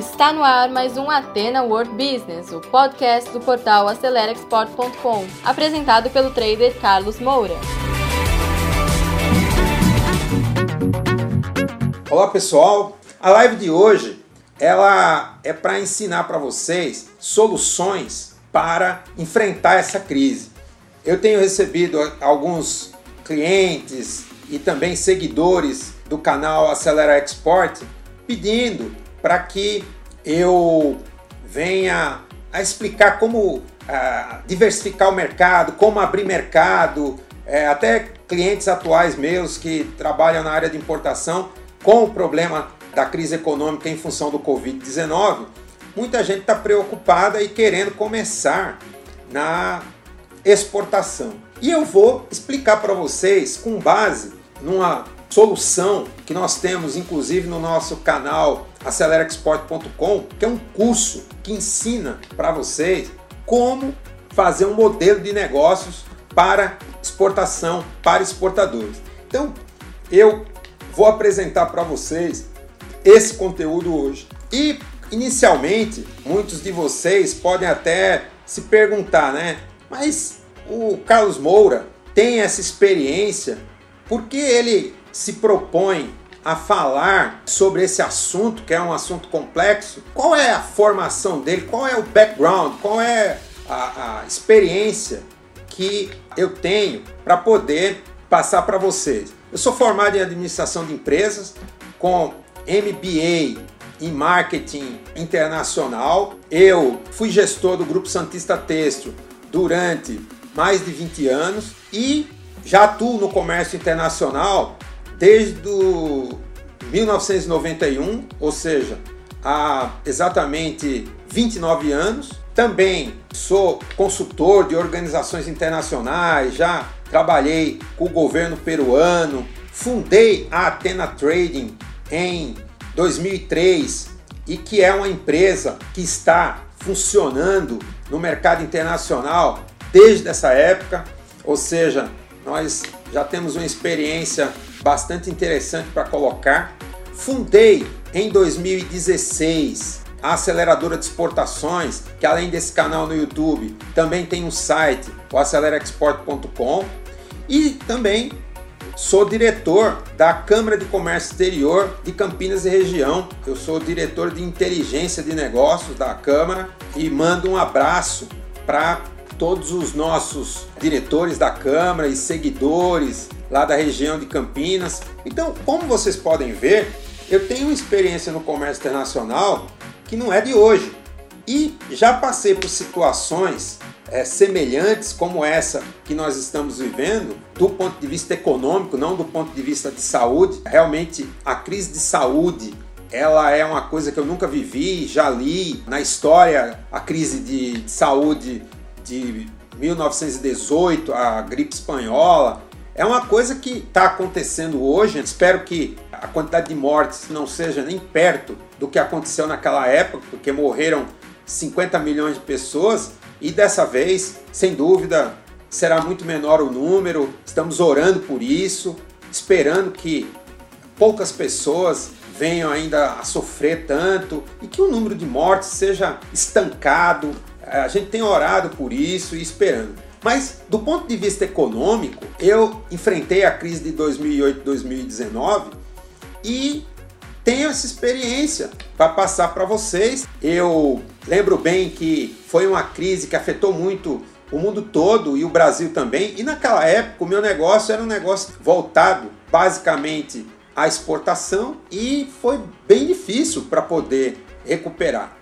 Está no ar mais um Atena World Business, o podcast do portal AceleraExport.com, apresentado pelo trader Carlos Moura. Olá pessoal, a live de hoje ela é para ensinar para vocês soluções para enfrentar essa crise. Eu tenho recebido alguns clientes e também seguidores do canal Acelera Export pedindo para que eu venha a explicar como diversificar o mercado, como abrir mercado, é, até clientes atuais meus que trabalham na área de importação com o problema da crise econômica em função do Covid-19, muita gente está preocupada e querendo começar na exportação. E eu vou explicar para vocês com base numa solução que nós temos inclusive no nosso canal AceleraExport.com, que é um curso que ensina para vocês como fazer um modelo de negócios para exportação, para exportadores. Então, eu vou apresentar para vocês esse conteúdo hoje. E inicialmente, muitos de vocês podem até se perguntar, né? Mas o Carlos Moura tem essa experiência, por que ele se propõe a falar sobre esse assunto, que é um assunto complexo, qual é a formação dele, qual é o background, qual é a, a experiência que eu tenho para poder passar para vocês. Eu sou formado em administração de empresas com MBA em marketing internacional. Eu fui gestor do Grupo Santista Têxtil durante mais de 20 anos e já atuo no comércio internacional desde o 1991, ou seja, há exatamente 29 anos. Também sou consultor de organizações internacionais, já trabalhei com o governo peruano, fundei a Atena Trading em 2003 e que é uma empresa que está funcionando no mercado internacional desde essa época, ou seja, nós já temos uma experiência bastante interessante para colocar. Fundei em 2016 a aceleradora de exportações, que além desse canal no YouTube, também tem um site, o acelerexport.com, e também sou diretor da Câmara de Comércio Exterior de Campinas e região. Eu sou diretor de inteligência de negócios da Câmara e mando um abraço para todos os nossos diretores da Câmara e seguidores lá da região de Campinas. Então, como vocês podem ver, eu tenho uma experiência no comércio internacional que não é de hoje. E já passei por situações é, semelhantes como essa que nós estamos vivendo, do ponto de vista econômico, não do ponto de vista de saúde. Realmente, a crise de saúde ela é uma coisa que eu nunca vivi, já li na história a crise de, de saúde de 1918, a gripe espanhola. É uma coisa que está acontecendo hoje. Espero que a quantidade de mortes não seja nem perto do que aconteceu naquela época, porque morreram 50 milhões de pessoas e dessa vez, sem dúvida, será muito menor o número. Estamos orando por isso, esperando que poucas pessoas venham ainda a sofrer tanto e que o número de mortes seja estancado, a gente tem orado por isso e esperando. Mas do ponto de vista econômico, eu enfrentei a crise de 2008-2019 e tenho essa experiência para passar para vocês. Eu lembro bem que foi uma crise que afetou muito o mundo todo e o Brasil também. E naquela época o meu negócio era um negócio voltado basicamente à exportação e foi bem difícil para poder recuperar.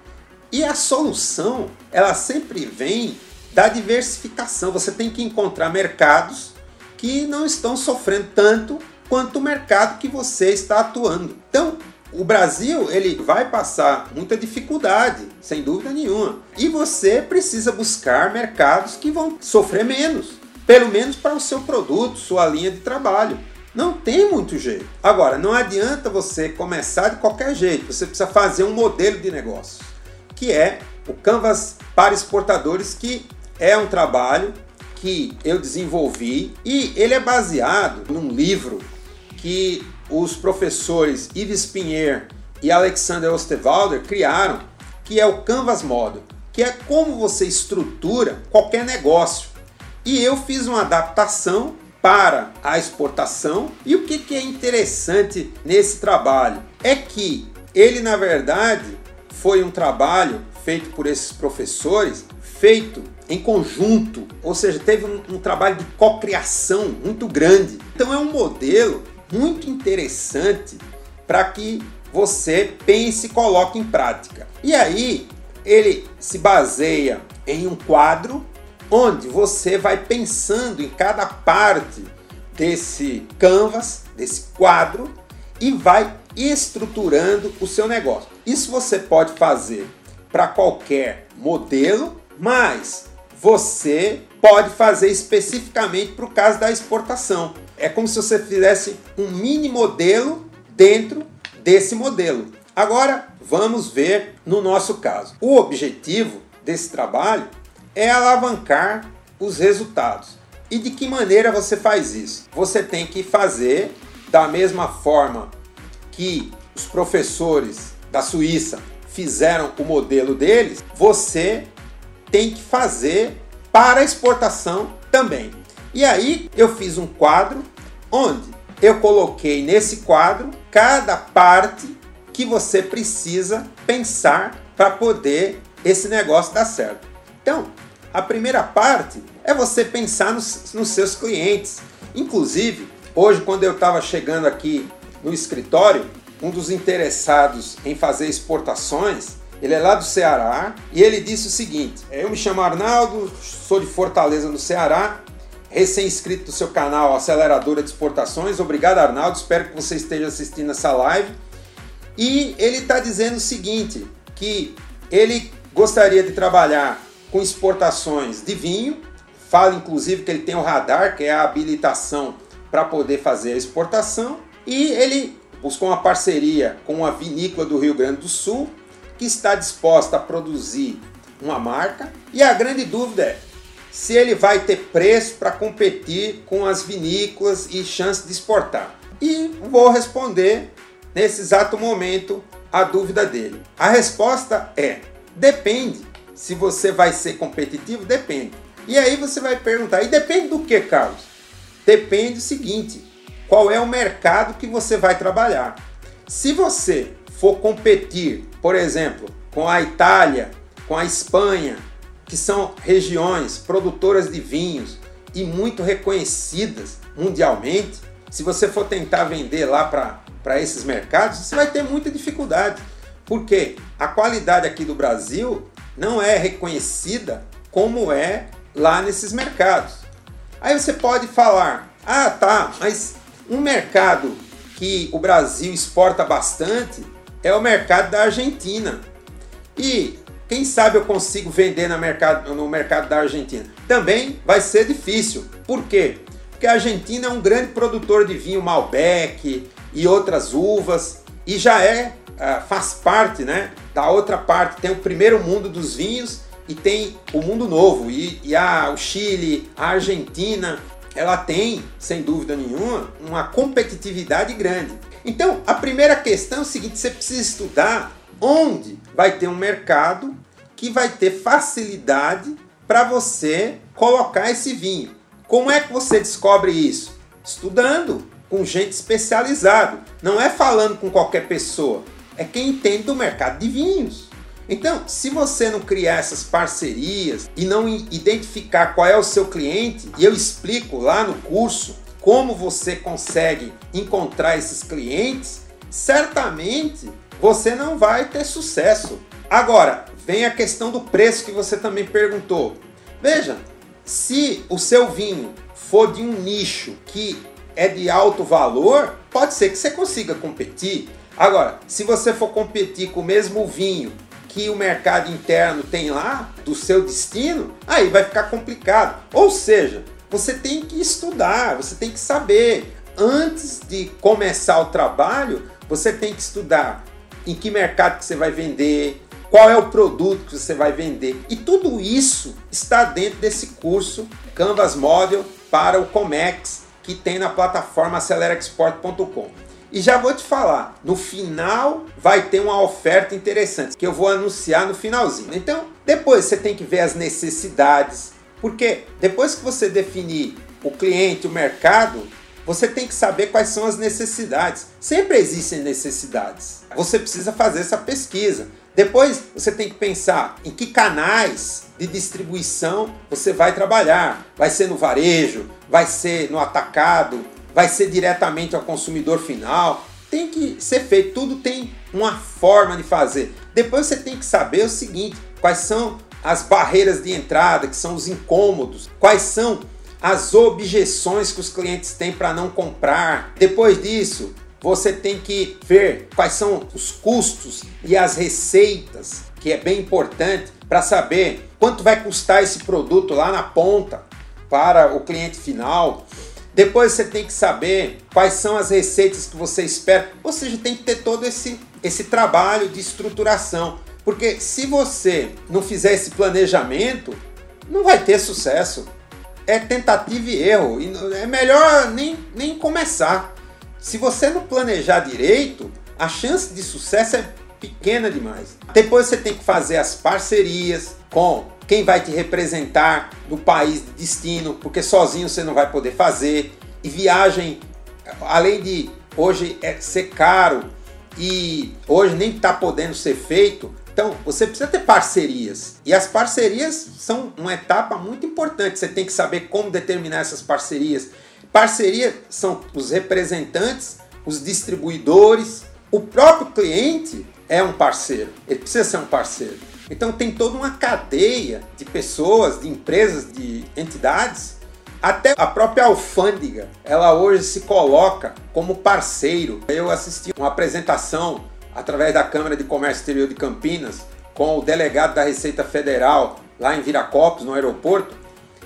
E a solução, ela sempre vem da diversificação. Você tem que encontrar mercados que não estão sofrendo tanto quanto o mercado que você está atuando. Então, o Brasil ele vai passar muita dificuldade, sem dúvida nenhuma. E você precisa buscar mercados que vão sofrer menos, pelo menos para o seu produto, sua linha de trabalho. Não tem muito jeito. Agora, não adianta você começar de qualquer jeito. Você precisa fazer um modelo de negócio que é o Canvas para exportadores, que é um trabalho que eu desenvolvi e ele é baseado num livro que os professores Yves Pinheiro e Alexander Osterwalder criaram, que é o Canvas Model, que é como você estrutura qualquer negócio. E eu fiz uma adaptação para a exportação. E o que, que é interessante nesse trabalho? É que ele, na verdade, foi um trabalho feito por esses professores, feito em conjunto, ou seja, teve um, um trabalho de cocriação muito grande. Então é um modelo muito interessante para que você pense e coloque em prática. E aí ele se baseia em um quadro onde você vai pensando em cada parte desse canvas, desse quadro e vai estruturando o seu negócio. Isso você pode fazer para qualquer modelo, mas você pode fazer especificamente para o caso da exportação. É como se você fizesse um mini modelo dentro desse modelo. Agora vamos ver no nosso caso. O objetivo desse trabalho é alavancar os resultados. E de que maneira você faz isso? Você tem que fazer da mesma forma que os professores da Suíça fizeram o modelo deles, você tem que fazer para exportação também. E aí eu fiz um quadro onde eu coloquei nesse quadro cada parte que você precisa pensar para poder esse negócio dar certo. Então, a primeira parte é você pensar nos, nos seus clientes. Inclusive, hoje, quando eu estava chegando aqui no escritório, um dos interessados em fazer exportações ele é lá do Ceará e ele disse o seguinte: Eu me chamo Arnaldo, sou de Fortaleza, no Ceará, recém-inscrito do seu canal Aceleradora de Exportações. Obrigado, Arnaldo. Espero que você esteja assistindo essa live. E ele está dizendo o seguinte: que ele gostaria de trabalhar com exportações de vinho. Fala inclusive que ele tem o radar, que é a habilitação para poder fazer a exportação. E ele buscou uma parceria com a vinícola do Rio Grande do Sul que está disposta a produzir uma marca. E a grande dúvida é se ele vai ter preço para competir com as vinícolas e chance de exportar. E vou responder nesse exato momento a dúvida dele. A resposta é: depende. Se você vai ser competitivo, depende. E aí você vai perguntar: e depende do que, Carlos? Depende do seguinte: qual é o mercado que você vai trabalhar? Se você for competir por exemplo, com a Itália, com a Espanha, que são regiões produtoras de vinhos e muito reconhecidas mundialmente, se você for tentar vender lá para esses mercados, você vai ter muita dificuldade. Porque a qualidade aqui do Brasil não é reconhecida como é lá nesses mercados. Aí você pode falar: ah, tá, mas um mercado que o Brasil exporta bastante é o mercado da Argentina. E quem sabe eu consigo vender no mercado, no mercado da Argentina? Também vai ser difícil. Por quê? Porque a Argentina é um grande produtor de vinho Malbec e outras uvas e já é ah, faz parte, né, da outra parte. Tem o primeiro mundo dos vinhos e tem o mundo novo e, e a, o Chile, a Argentina, ela tem, sem dúvida nenhuma, uma competitividade grande. Então, a primeira questão é o seguinte: você precisa estudar onde vai ter um mercado que vai ter facilidade para você colocar esse vinho. Como é que você descobre isso? Estudando com gente especializada. Não é falando com qualquer pessoa, é quem entende do mercado de vinhos. Então, se você não criar essas parcerias e não identificar qual é o seu cliente, e eu explico lá no curso como você consegue encontrar esses clientes, certamente você não vai ter sucesso. Agora, vem a questão do preço que você também perguntou. Veja, se o seu vinho for de um nicho que é de alto valor, pode ser que você consiga competir. Agora, se você for competir com o mesmo vinho que o mercado interno tem lá, do seu destino, aí vai ficar complicado. Ou seja, você tem que estudar, você tem que saber. Antes de começar o trabalho, você tem que estudar em que mercado que você vai vender, qual é o produto que você vai vender. E tudo isso está dentro desse curso Canvas Model para o Comex que tem na plataforma AceleraExport.com. E já vou te falar, no final vai ter uma oferta interessante que eu vou anunciar no finalzinho. Então, depois você tem que ver as necessidades, porque depois que você definir o cliente, o mercado, você tem que saber quais são as necessidades. Sempre existem necessidades. Você precisa fazer essa pesquisa. Depois você tem que pensar em que canais de distribuição você vai trabalhar. Vai ser no varejo, vai ser no atacado, vai ser diretamente ao consumidor final. Tem que ser feito, tudo tem uma forma de fazer. Depois você tem que saber o seguinte: quais são as barreiras de entrada, que são os incômodos, quais são as objeções que os clientes têm para não comprar. Depois disso, você tem que ver quais são os custos e as receitas, que é bem importante para saber quanto vai custar esse produto lá na ponta para o cliente final. Depois você tem que saber quais são as receitas que você espera. Ou seja, tem que ter todo esse, esse trabalho de estruturação. Porque se você não fizer esse planejamento, não vai ter sucesso é tentativa e erro. E é melhor nem, nem começar. Se você não planejar direito, a chance de sucesso é pequena demais. Depois você tem que fazer as parcerias com quem vai te representar no país de destino, porque sozinho você não vai poder fazer. E viagem, além de hoje é ser caro e hoje nem está podendo ser feito, então, você precisa ter parcerias. E as parcerias são uma etapa muito importante. Você tem que saber como determinar essas parcerias. Parceria são os representantes, os distribuidores, o próprio cliente é um parceiro. Ele precisa ser um parceiro. Então tem toda uma cadeia de pessoas, de empresas, de entidades, até a própria alfândega, ela hoje se coloca como parceiro. Eu assisti uma apresentação através da Câmara de Comércio Exterior de Campinas, com o delegado da Receita Federal lá em Viracopos, no aeroporto,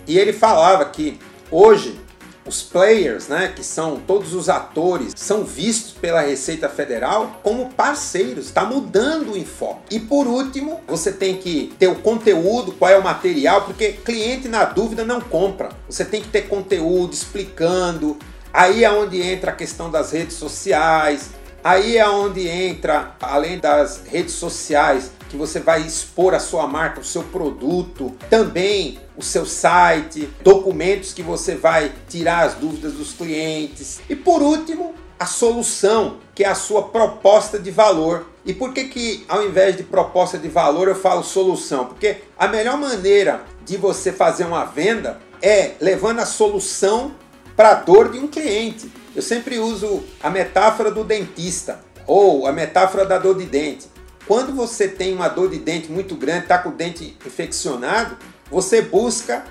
e ele falava que hoje os players, né, que são todos os atores, são vistos pela Receita Federal como parceiros. Está mudando o enfoque. E por último, você tem que ter o conteúdo, qual é o material, porque cliente na dúvida não compra. Você tem que ter conteúdo explicando. Aí é onde entra a questão das redes sociais, Aí é onde entra, além das redes sociais, que você vai expor a sua marca, o seu produto, também o seu site, documentos que você vai tirar as dúvidas dos clientes. E por último, a solução, que é a sua proposta de valor. E por que que ao invés de proposta de valor eu falo solução? Porque a melhor maneira de você fazer uma venda é levando a solução para a dor de um cliente. Eu sempre uso a metáfora do dentista ou a metáfora da dor de dente. Quando você tem uma dor de dente muito grande, está com o dente infeccionado, você busca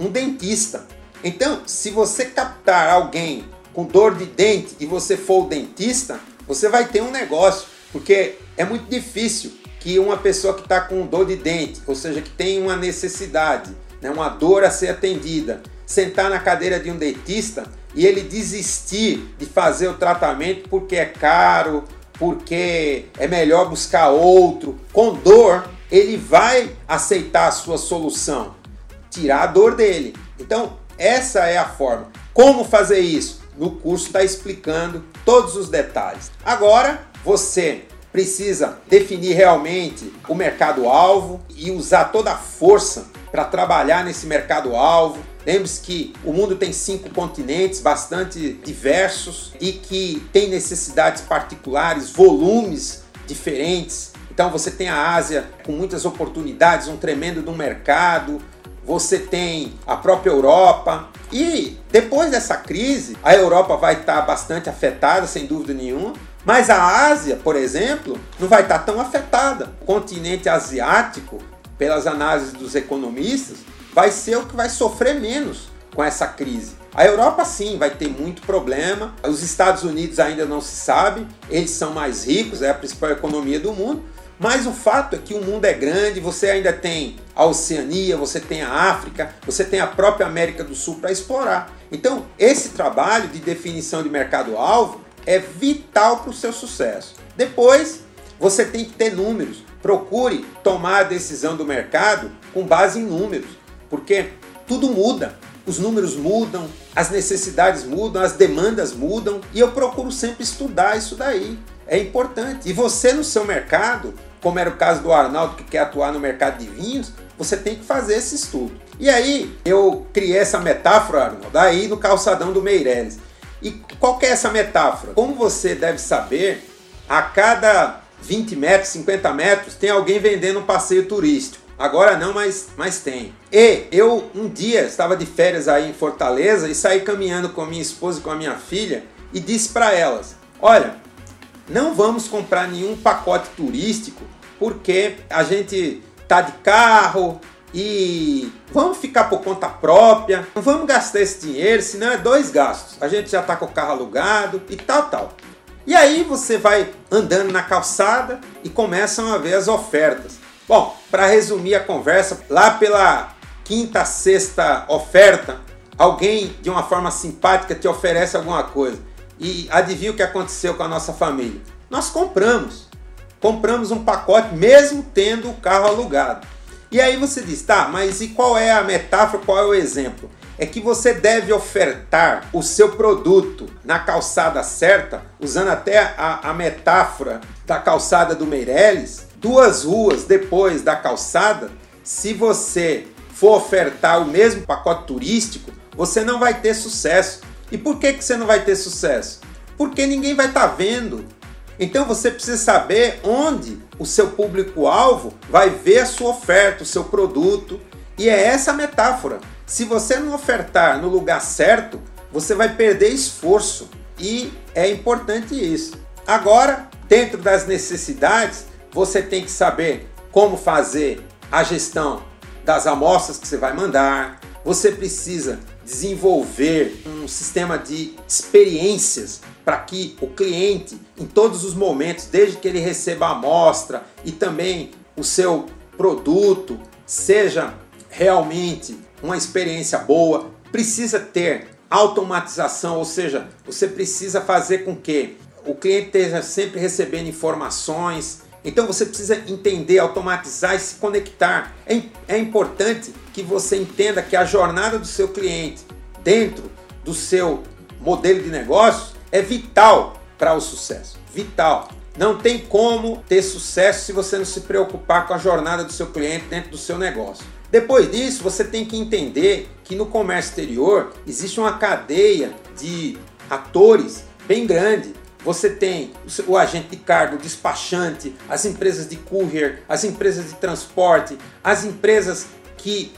um dentista. Então, se você captar alguém com dor de dente e você for o dentista, você vai ter um negócio, porque é muito difícil que uma pessoa que está com dor de dente, ou seja, que tem uma necessidade, né, uma dor a ser atendida, sentar na cadeira de um dentista e ele desistir de fazer o tratamento porque é caro, porque é melhor buscar outro, com dor, ele vai aceitar a sua solução, tirar a dor dele. Então, essa é a forma. Como fazer isso? No curso está explicando todos os detalhes. Agora, você precisa definir realmente o mercado-alvo e usar toda a força para trabalhar nesse mercado-alvo Lembre-se que o mundo tem cinco continentes bastante diversos e que tem necessidades particulares, volumes diferentes. Então você tem a Ásia com muitas oportunidades, um tremendo no mercado. Você tem a própria Europa e depois dessa crise, a Europa vai estar bastante afetada, sem dúvida nenhuma. Mas a Ásia, por exemplo, não vai estar tão afetada. O continente asiático, pelas análises dos economistas, vai ser o que vai sofrer menos com essa crise. A Europa sim vai ter muito problema. Os Estados Unidos ainda não se sabe, eles são mais ricos, é a principal economia do mundo. Mas o fato é que o mundo é grande, você ainda tem a Oceania, você tem a África, você tem a própria América do Sul para explorar. Então, esse trabalho de definição de mercado-alvo é vital para o seu sucesso. Depois, você tem que ter números. Procure tomar a decisão do mercado com base em números porque tudo muda. Os números mudam, as necessidades mudam, as demandas mudam e eu procuro sempre estudar isso daí. É importante. E você no seu mercado, como era o caso do Arnaldo que quer atuar no mercado de vinhos, você tem que fazer esse estudo. E aí eu criei essa metáfora, Arnaldo, aí no calçadão do Meireles. E qual é essa metáfora? Como você deve saber, a cada 20 metros, 50 metros, tem alguém vendendo um passeio turístico. Agora não, mas, mas tem. E eu um dia estava de férias aí em Fortaleza e saí caminhando com a minha esposa e com a minha filha e disse para elas: Olha, não vamos comprar nenhum pacote turístico porque a gente tá de carro e vamos ficar por conta própria, não vamos gastar esse dinheiro, senão é dois gastos. A gente já tá com o carro alugado e tal, tal. E aí você vai andando na calçada e começam a ver as ofertas. Bom, para resumir a conversa, lá pela quinta, sexta oferta, alguém de uma forma simpática te oferece alguma coisa. E adivinha o que aconteceu com a nossa família? Nós compramos. Compramos um pacote mesmo tendo o carro alugado. E aí você diz, tá, mas e qual é a metáfora, qual é o exemplo? É que você deve ofertar o seu produto na calçada certa, usando até a, a metáfora da calçada do Meirelles, duas ruas depois da calçada, se você for ofertar o mesmo pacote turístico, você não vai ter sucesso. E por que, que você não vai ter sucesso? Porque ninguém vai estar tá vendo. Então você precisa saber onde o seu público-alvo vai ver a sua oferta, o seu produto. E é essa a metáfora. Se você não ofertar no lugar certo, você vai perder esforço. E é importante isso. Agora, dentro das necessidades, você tem que saber como fazer a gestão das amostras que você vai mandar. Você precisa desenvolver um sistema de experiências para que o cliente, em todos os momentos, desde que ele receba a amostra e também o seu produto, seja realmente uma experiência boa, precisa ter automatização, ou seja, você precisa fazer com que o cliente esteja sempre recebendo informações, então você precisa entender, automatizar e se conectar. É, é importante que você entenda que a jornada do seu cliente dentro do seu modelo de negócio é vital para o sucesso. Vital. Não tem como ter sucesso se você não se preocupar com a jornada do seu cliente dentro do seu negócio. Depois disso, você tem que entender que no comércio exterior existe uma cadeia de atores bem grande você tem o agente de cargo, o despachante, as empresas de courier, as empresas de transporte, as empresas que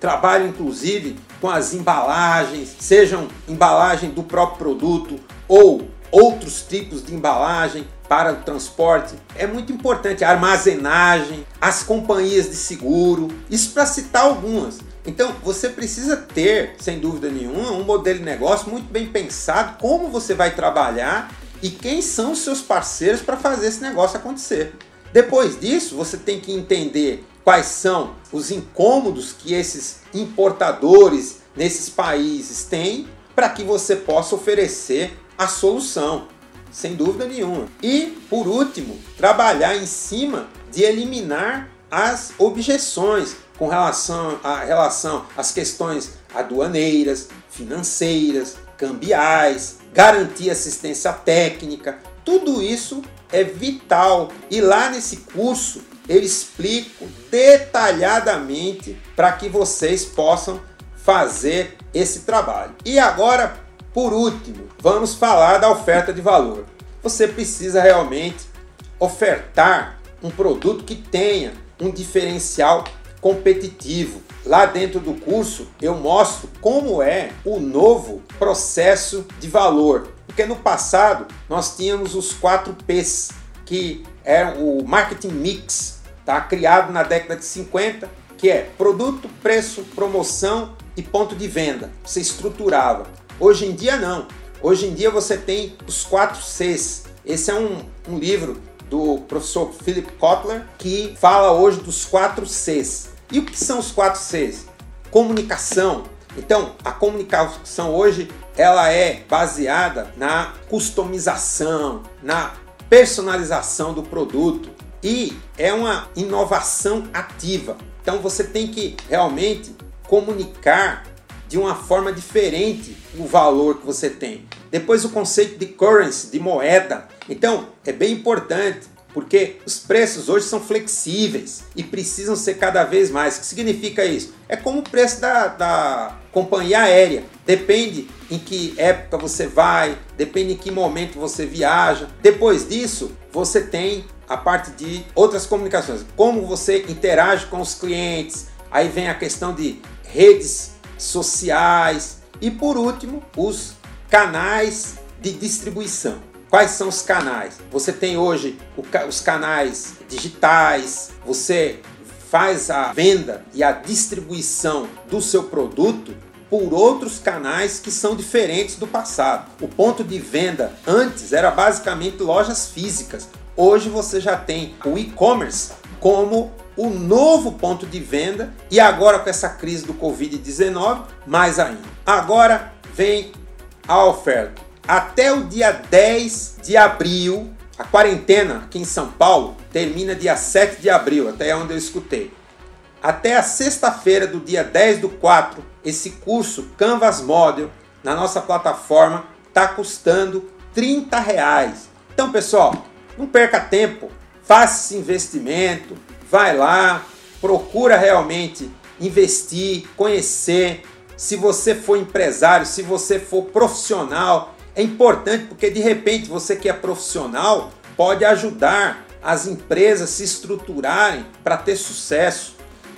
trabalham inclusive com as embalagens, sejam embalagem do próprio produto ou outros tipos de embalagem para o transporte. É muito importante a armazenagem, as companhias de seguro, isso para citar algumas. Então você precisa ter, sem dúvida nenhuma, um modelo de negócio muito bem pensado, como você vai trabalhar e quem são os seus parceiros para fazer esse negócio acontecer. Depois disso, você tem que entender quais são os incômodos que esses importadores nesses países têm para que você possa oferecer a solução, sem dúvida nenhuma. E, por último, trabalhar em cima de eliminar as objeções com relação, a, relação às questões aduaneiras, financeiras, cambiais, garantir assistência técnica, tudo isso é vital. E lá nesse curso eu explico detalhadamente para que vocês possam fazer esse trabalho. E agora, por último, vamos falar da oferta de valor. Você precisa realmente ofertar um produto que tenha um diferencial competitivo. Lá dentro do curso eu mostro como é o novo processo de valor. Porque no passado nós tínhamos os 4 P's, que é o marketing mix, tá? criado na década de 50, que é produto, preço, promoção e ponto de venda. Você estruturava. Hoje em dia não. Hoje em dia você tem os 4 Cs. Esse é um, um livro do professor Philip Kotler, que fala hoje dos quatro Cs. E o que são os quatro Cs? Comunicação. Então, a comunicação hoje ela é baseada na customização, na personalização do produto e é uma inovação ativa. Então, você tem que realmente comunicar de uma forma diferente o valor que você tem. Depois o conceito de currency, de moeda. Então, é bem importante porque os preços hoje são flexíveis e precisam ser cada vez mais. O que significa isso? É como o preço da, da companhia aérea. Depende em que época você vai, depende em que momento você viaja. Depois disso, você tem a parte de outras comunicações, como você interage com os clientes. Aí vem a questão de redes sociais e por último, os canais de distribuição. Quais são os canais? Você tem hoje os canais digitais, você faz a venda e a distribuição do seu produto por outros canais que são diferentes do passado. O ponto de venda antes era basicamente lojas físicas. Hoje você já tem o e-commerce como o novo ponto de venda e agora com essa crise do Covid-19, mais ainda. Agora vem a oferta. Até o dia 10 de abril, a quarentena aqui em São Paulo termina dia 7 de abril, até onde eu escutei. Até a sexta-feira do dia 10 do 4, esse curso Canvas Model na nossa plataforma está custando 30 reais. Então, pessoal, não perca tempo, faça esse investimento, vai lá, procura realmente investir, conhecer. Se você for empresário, se você for profissional, é importante porque de repente você que é profissional pode ajudar as empresas se estruturarem para ter sucesso.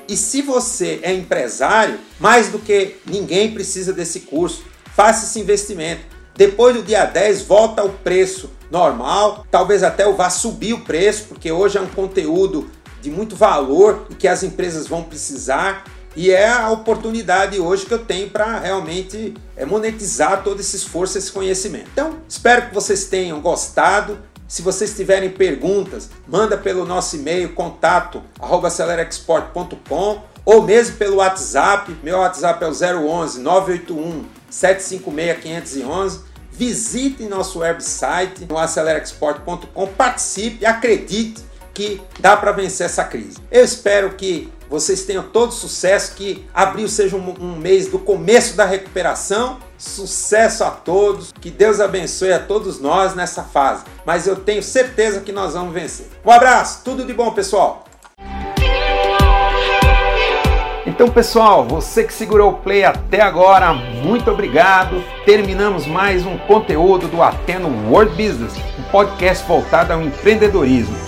E se você é empresário, mais do que ninguém precisa desse curso. Faça esse investimento. Depois do dia 10 volta o preço normal, talvez até eu vá subir o preço, porque hoje é um conteúdo de muito valor e que as empresas vão precisar. E é a oportunidade hoje que eu tenho para realmente é, monetizar todo esse esforço, esse conhecimento. Então, espero que vocês tenham gostado. Se vocês tiverem perguntas, manda pelo nosso e-mail contato ou mesmo pelo WhatsApp. Meu WhatsApp é o 011 981 756 511. Visite nosso website no acelerexport.com, participe, acredite que dá para vencer essa crise. Eu espero que vocês tenham todo sucesso, que abril seja um, um, mês do começo da recuperação. Sucesso a todos, que Deus abençoe a todos nós nessa fase. Mas eu tenho certeza que nós vamos vencer. Um abraço, tudo de bom, pessoal. Então, pessoal, você que segurou o play até agora, muito obrigado. Terminamos mais um conteúdo do Ateno World Business, um podcast voltado ao empreendedorismo.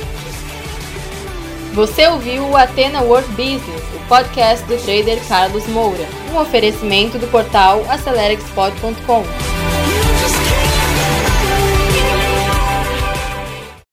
Você ouviu o Atena World Business, o podcast do trader Carlos Moura, um oferecimento do portal acelerexport.com.